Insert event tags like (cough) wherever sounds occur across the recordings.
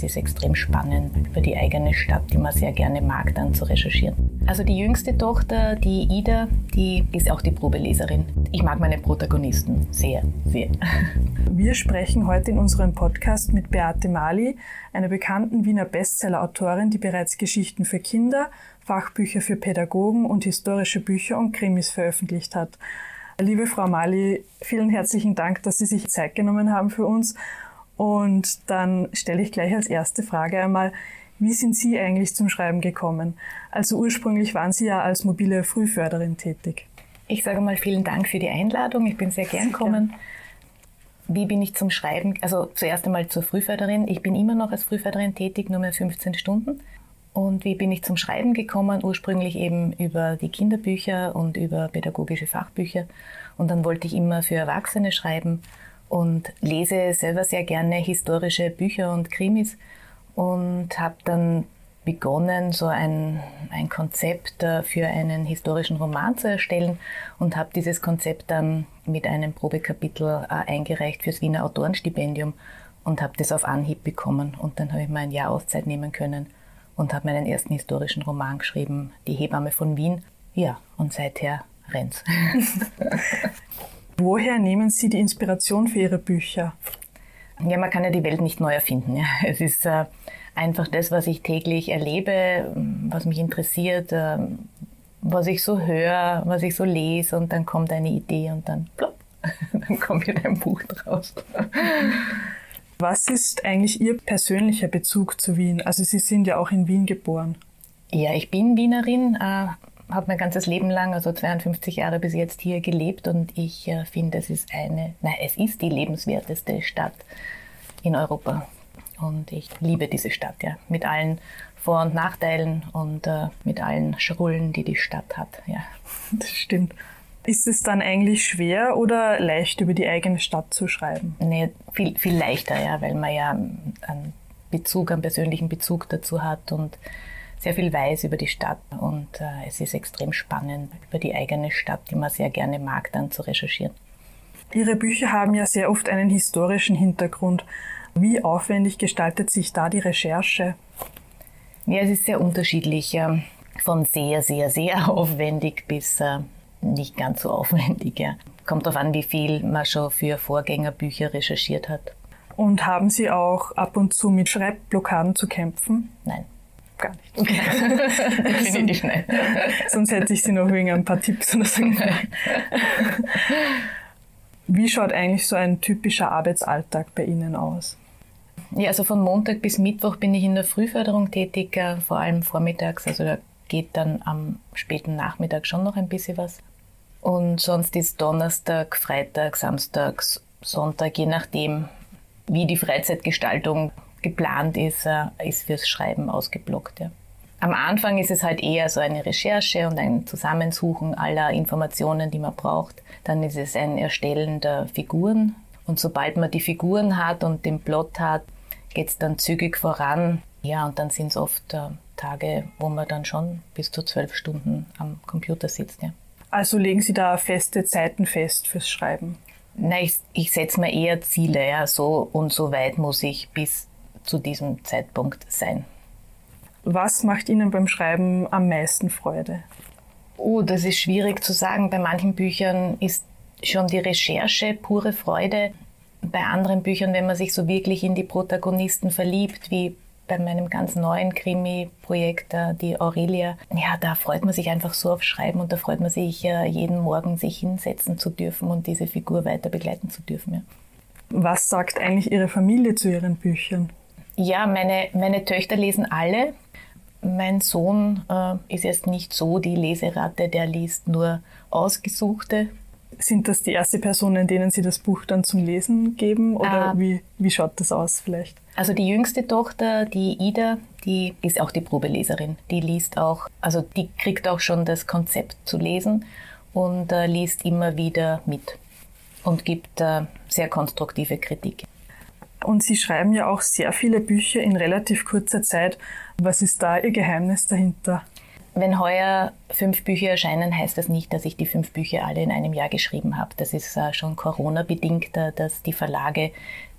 Es ist extrem spannend, über die eigene Stadt, die man sehr gerne mag, dann zu recherchieren. Also die jüngste Tochter, die Ida, die ist auch die Probeleserin. Ich mag meine Protagonisten sehr, sehr. (laughs) Wir sprechen heute in unserem Podcast mit Beate Mali, einer bekannten Wiener Bestseller-Autorin, die bereits Geschichten für Kinder, Fachbücher für Pädagogen und historische Bücher und Krimis veröffentlicht hat. Liebe Frau Mali, vielen herzlichen Dank, dass Sie sich Zeit genommen haben für uns und dann stelle ich gleich als erste Frage einmal, wie sind Sie eigentlich zum Schreiben gekommen? Also ursprünglich waren Sie ja als mobile Frühförderin tätig. Ich sage mal vielen Dank für die Einladung. Ich bin sehr gern gekommen. Wie bin ich zum Schreiben? Also zuerst einmal zur Frühförderin. Ich bin immer noch als Frühförderin tätig, nur mehr 15 Stunden. Und wie bin ich zum Schreiben gekommen? Ursprünglich eben über die Kinderbücher und über pädagogische Fachbücher. Und dann wollte ich immer für Erwachsene schreiben und lese selber sehr gerne historische Bücher und Krimis und habe dann begonnen, so ein, ein Konzept äh, für einen historischen Roman zu erstellen und habe dieses Konzept dann mit einem Probekapitel äh, eingereicht fürs Wiener Autorenstipendium und habe das auf Anhieb bekommen. Und dann habe ich mir ein Jahr Auszeit nehmen können und habe meinen ersten historischen Roman geschrieben, Die Hebamme von Wien. Ja, und seither rennt's. (laughs) Woher nehmen Sie die Inspiration für Ihre Bücher? Ja, man kann ja die Welt nicht neu erfinden. Ja. (laughs) Es ist äh, einfach das, was ich täglich erlebe, was mich interessiert, äh, was ich so höre, was ich so lese und dann kommt eine Idee und dann plopp, (laughs) dann kommt wieder ein Buch draus. (laughs) Was ist eigentlich Ihr persönlicher Bezug zu Wien? Also Sie sind ja auch in Wien geboren. Ja, ich bin Wienerin, äh, habe mein ganzes Leben lang, also 52 Jahre bis jetzt hier gelebt und ich äh, finde, es ist eine, nein, es ist die lebenswerteste Stadt in Europa. Und ich liebe diese Stadt, ja, mit allen Vor- und Nachteilen und äh, mit allen Schrullen, die die Stadt hat, ja. (laughs) Das stimmt. Ist es dann eigentlich schwer oder leicht, über die eigene Stadt zu schreiben? Nee, viel, viel leichter, ja, weil man ja einen Bezug, einen persönlichen Bezug dazu hat und sehr viel weiß über die Stadt und äh, es ist extrem spannend, über die eigene Stadt, die man sehr gerne mag, dann zu recherchieren. Ihre Bücher haben ja sehr oft einen historischen Hintergrund. Wie aufwendig gestaltet sich da die Recherche? Ja, es ist sehr unterschiedlich. Ähm, von sehr, sehr, sehr (laughs) aufwendig bis äh, nicht ganz so aufwendig. Ja. Kommt darauf an, wie viel man schon für Vorgängerbücher recherchiert hat. Und haben Sie auch ab und zu mit Schreibblockaden zu kämpfen? Nein gar nicht. Definitiv (laughs) nein. Sonst hätte ich sie noch wegen ein paar Tipps oder so gefragt. (laughs) Wie schaut eigentlich so ein typischer Arbeitsalltag bei Ihnen aus? Ja, also von Montag bis Mittwoch bin ich in der Frühförderung tätig, äh, vor allem vormittags. Also da geht dann am späten Nachmittag schon noch ein bisschen was. Und sonst ist Donnerstag, Freitag, Samstag, Sonntag, je nachdem, wie die Freizeitgestaltung geplant ist, äh, ist fürs Schreiben ausgeblockt. Ja. Am Anfang ist es halt eher so eine Recherche und ein Zusammensuchen aller Informationen, die man braucht. Dann ist es ein Erstellen der Figuren. Und sobald man die Figuren hat und den Plot hat, geht es dann zügig voran. Ja, und dann sind es oft äh, Tage, wo man dann schon bis zu zwölf Stunden am Computer sitzt. Ja. Also legen Sie da feste Zeiten fest fürs Schreiben? Nein, ich, ich setze mir eher Ziele. Ja, so und so weit muss ich bis zu diesem Zeitpunkt sein. Was macht Ihnen beim Schreiben am meisten Freude? Oh, das ist schwierig zu sagen. Bei manchen Büchern ist schon die Recherche pure Freude. Bei anderen Büchern, wenn man sich so wirklich in die Protagonisten verliebt, wie bei meinem ganz neuen Krimi-Projekt, die Aurelia, ja, da freut man sich einfach so auf Schreiben und da freut man sich äh, jeden Morgen, sich hinsetzen zu dürfen und diese Figur weiter begleiten zu dürfen. Was sagt eigentlich Ihre Familie zu Ihren Büchern? Ja, meine, meine Töchter lesen alle. Mein Sohn äh, ist jetzt nicht so die Leseratte, der liest nur ausgesuchte. Sind das die erste Personen, denen Sie das Buch dann zum Lesen geben oder äh, wie, wie schaut das aus vielleicht? Also die jüngste Tochter, die Ida, die ist auch die Probeleserin. Die liest auch, also die kriegt auch schon das Konzept zu lesen und äh, liest immer wieder mit und gibt äh, sehr konstruktive Kritik. Und Sie schreiben ja auch sehr viele Bücher in relativ kurzer Zeit. Was ist da Ihr Geheimnis dahinter? Wenn heuer fünf Bücher erscheinen, heißt das nicht, dass ich die fünf Bücher alle in einem Jahr geschrieben habe. Das ist äh, schon Corona-bedingt, äh, dass die Verlage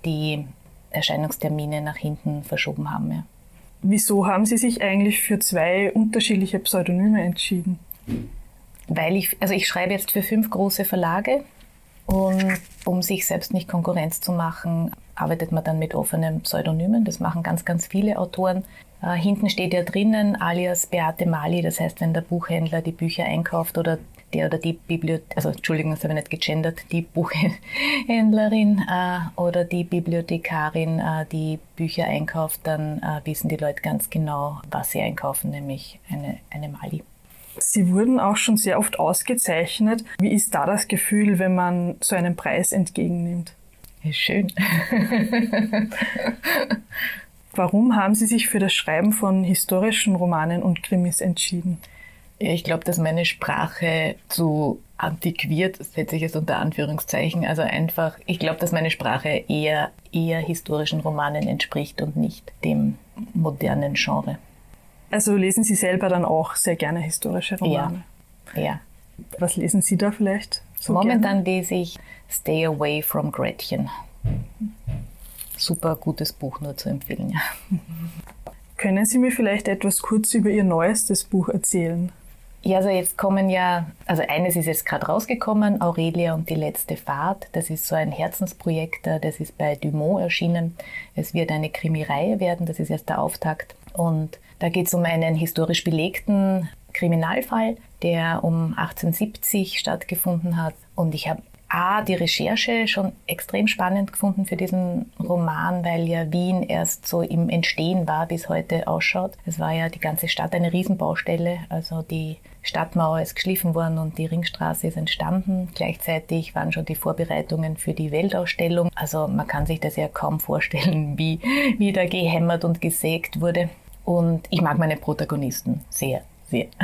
die Erscheinungstermine nach hinten verschoben haben. Ja. Wieso haben Sie sich eigentlich für zwei unterschiedliche Pseudonyme entschieden? Weil ich, also ich schreibe jetzt für fünf große Verlage und um sich selbst nicht Konkurrenz zu machen, arbeitet man dann mit offenen Pseudonymen. Das machen ganz, ganz viele Autoren. Äh, hinten steht ja drinnen alias Beate Mali. Das heißt, wenn der Buchhändler die Bücher einkauft oder der oder die Bibliothek, also Entschuldigung, das habe ich nicht gegendert, die Buchhändlerin äh, oder die Bibliothekarin, äh, die Bücher einkauft, dann äh, wissen die Leute ganz genau, was sie einkaufen, nämlich eine, eine Mali. Sie wurden auch schon sehr oft ausgezeichnet. Wie ist da das Gefühl, wenn man so einen Preis entgegennimmt? Schön. (laughs) Warum haben Sie sich für das Schreiben von historischen Romanen und Krimis entschieden? Ich glaube, dass meine Sprache zu antiquiert, setze ich es unter Anführungszeichen, also einfach, ich glaube, dass meine Sprache eher, eher historischen Romanen entspricht und nicht dem modernen Genre. Also lesen Sie selber dann auch sehr gerne historische Romane? Ja. ja. Was lesen Sie da vielleicht? So Momentan gerne? lese ich Stay Away from Gretchen. Super gutes Buch, nur zu empfehlen. Ja. Können Sie mir vielleicht etwas kurz über Ihr neuestes Buch erzählen? Ja, also jetzt kommen ja, also eines ist jetzt gerade rausgekommen, Aurelia und die letzte Fahrt. Das ist so ein Herzensprojekt, äh, das ist bei Dumont erschienen. Es wird eine Krimireihe werden, das ist erst der Auftakt. Und da geht es um einen historisch belegten Kriminalfall, der um 1870 stattgefunden hat. Und ich habe A, die Recherche schon extrem spannend gefunden für diesen Roman, weil ja Wien erst so im Entstehen war, bis heute ausschaut. Es war ja die ganze Stadt eine Riesenbaustelle, also die Stadtmauer ist geschliffen worden und die Ringstraße ist entstanden. Gleichzeitig waren schon die Vorbereitungen für die Weltausstellung. Also man kann sich das ja kaum vorstellen, (laughs) wie, wie da gehämmert und gesägt wurde. Und ich mag meine Protagonisten sehr, sehr. (laughs)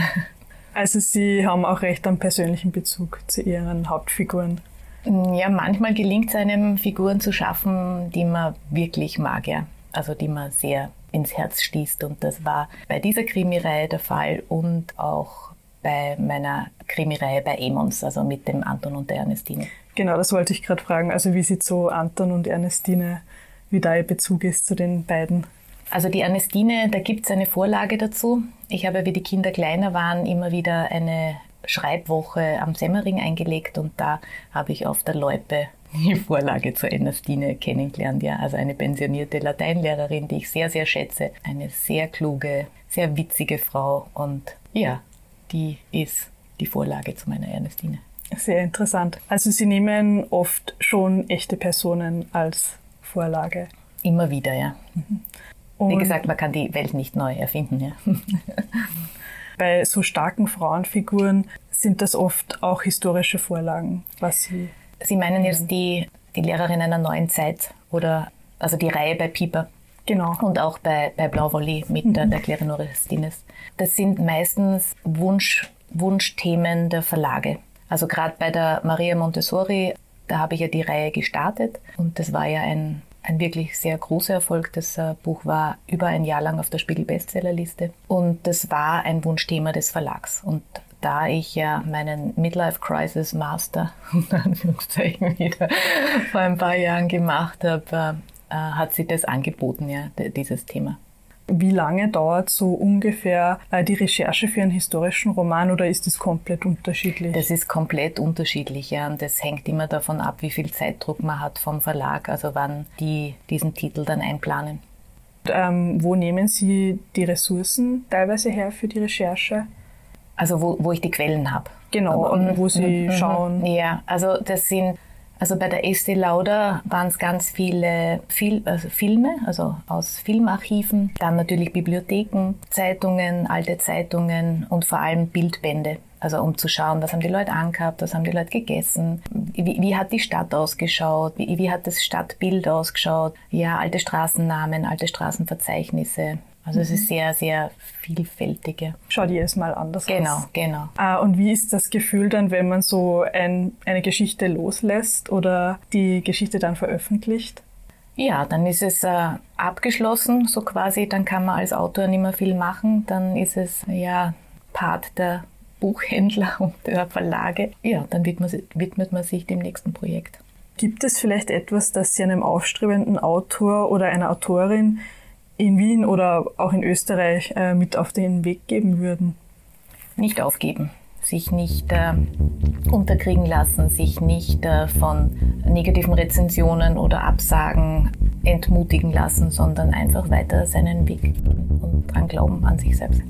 Also Sie haben auch recht einen persönlichen Bezug zu Ihren Hauptfiguren. Ja, manchmal gelingt es einem, Figuren zu schaffen, die man wirklich mag, ja. Also die man sehr ins Herz schließt. Und das war bei dieser Krimireihe der Fall und auch bei meiner Krimireihe bei Emons, also mit dem Anton und der Ernestine. Genau, das wollte ich gerade fragen. Also wie sieht so Anton und Ernestine, wie da ihr Bezug ist zu den beiden? Also die Ernestine, da gibt es eine Vorlage dazu. Ich habe, wie die Kinder kleiner waren, immer wieder eine Schreibwoche am Semmering eingelegt und da habe ich auf der Loipe die Vorlage zur Ernestine kennengelernt. Ja, also eine pensionierte Lateinlehrerin, die ich sehr, sehr schätze. Eine sehr kluge, sehr witzige Frau und ja, die ist die Vorlage zu meiner Ernestine. Sehr interessant. Also Sie nehmen oft schon echte Personen als Vorlage. Immer wieder, ja. Mhm. Wie gesagt, man kann die Welt nicht neu erfinden, ja. (laughs) Bei so starken Frauenfiguren sind das oft auch historische Vorlagen, was Sie. Sie meinen jetzt die, die Lehrerin einer neuen Zeit oder also die Reihe bei Pieper. Genau. Und auch bei, bei Blau Volley mit mhm. der, der Claire Stines. Das sind meistens Wunsch, Wunschthemen der Verlage. Also gerade bei der Maria Montessori, da habe ich ja die Reihe gestartet und das war ja ein ein wirklich sehr großer Erfolg. Das äh, Buch war über ein Jahr lang auf der Spiegel Bestsellerliste und das war ein Wunschthema des Verlags. Und da ich ja meinen Midlife Crisis Master (laughs) wieder vor ein paar Jahren gemacht habe, äh, hat sie das angeboten, ja, dieses Thema. Wie lange dauert so ungefähr äh, die Recherche für einen historischen Roman oder ist es komplett unterschiedlich? Das ist komplett unterschiedlich, ja. Und das hängt immer davon ab, wie viel Zeitdruck man hat vom Verlag, also wann die diesen Titel dann einplanen. Ähm, wo nehmen Sie die Ressourcen teilweise her für die Recherche? Also wo, wo ich die Quellen habe. Genau, Aber, und wo Sie mhm, schauen. Ja, also das sind also bei der Estee Lauder waren es ganz viele Fil also Filme, also aus Filmarchiven, dann natürlich Bibliotheken, Zeitungen, alte Zeitungen und vor allem Bildbände. Also um zu schauen, was haben die Leute angehabt, was haben die Leute gegessen, wie, wie hat die Stadt ausgeschaut, wie, wie hat das Stadtbild ausgeschaut, ja, alte Straßennamen, alte Straßenverzeichnisse. Also es ist mhm. sehr, sehr vielfältig. Schaut jedes Mal anders genau, aus. Genau, genau. Ah, und wie ist das Gefühl dann, wenn man so ein, eine Geschichte loslässt oder die Geschichte dann veröffentlicht? Ja, dann ist es äh, abgeschlossen, so quasi. Dann kann man als Autor nicht mehr viel machen. Dann ist es ja Part der Buchhändler (laughs) und der Verlage. Ja, dann widmet, widmet man sich dem nächsten Projekt. Gibt es vielleicht etwas, das Sie einem aufstrebenden Autor oder einer Autorin in Wien oder auch in Österreich äh, mit auf den Weg geben würden? Nicht aufgeben, sich nicht äh, unterkriegen lassen, sich nicht äh, von negativen Rezensionen oder Absagen entmutigen lassen, sondern einfach weiter seinen Weg und dran glauben an sich selbst.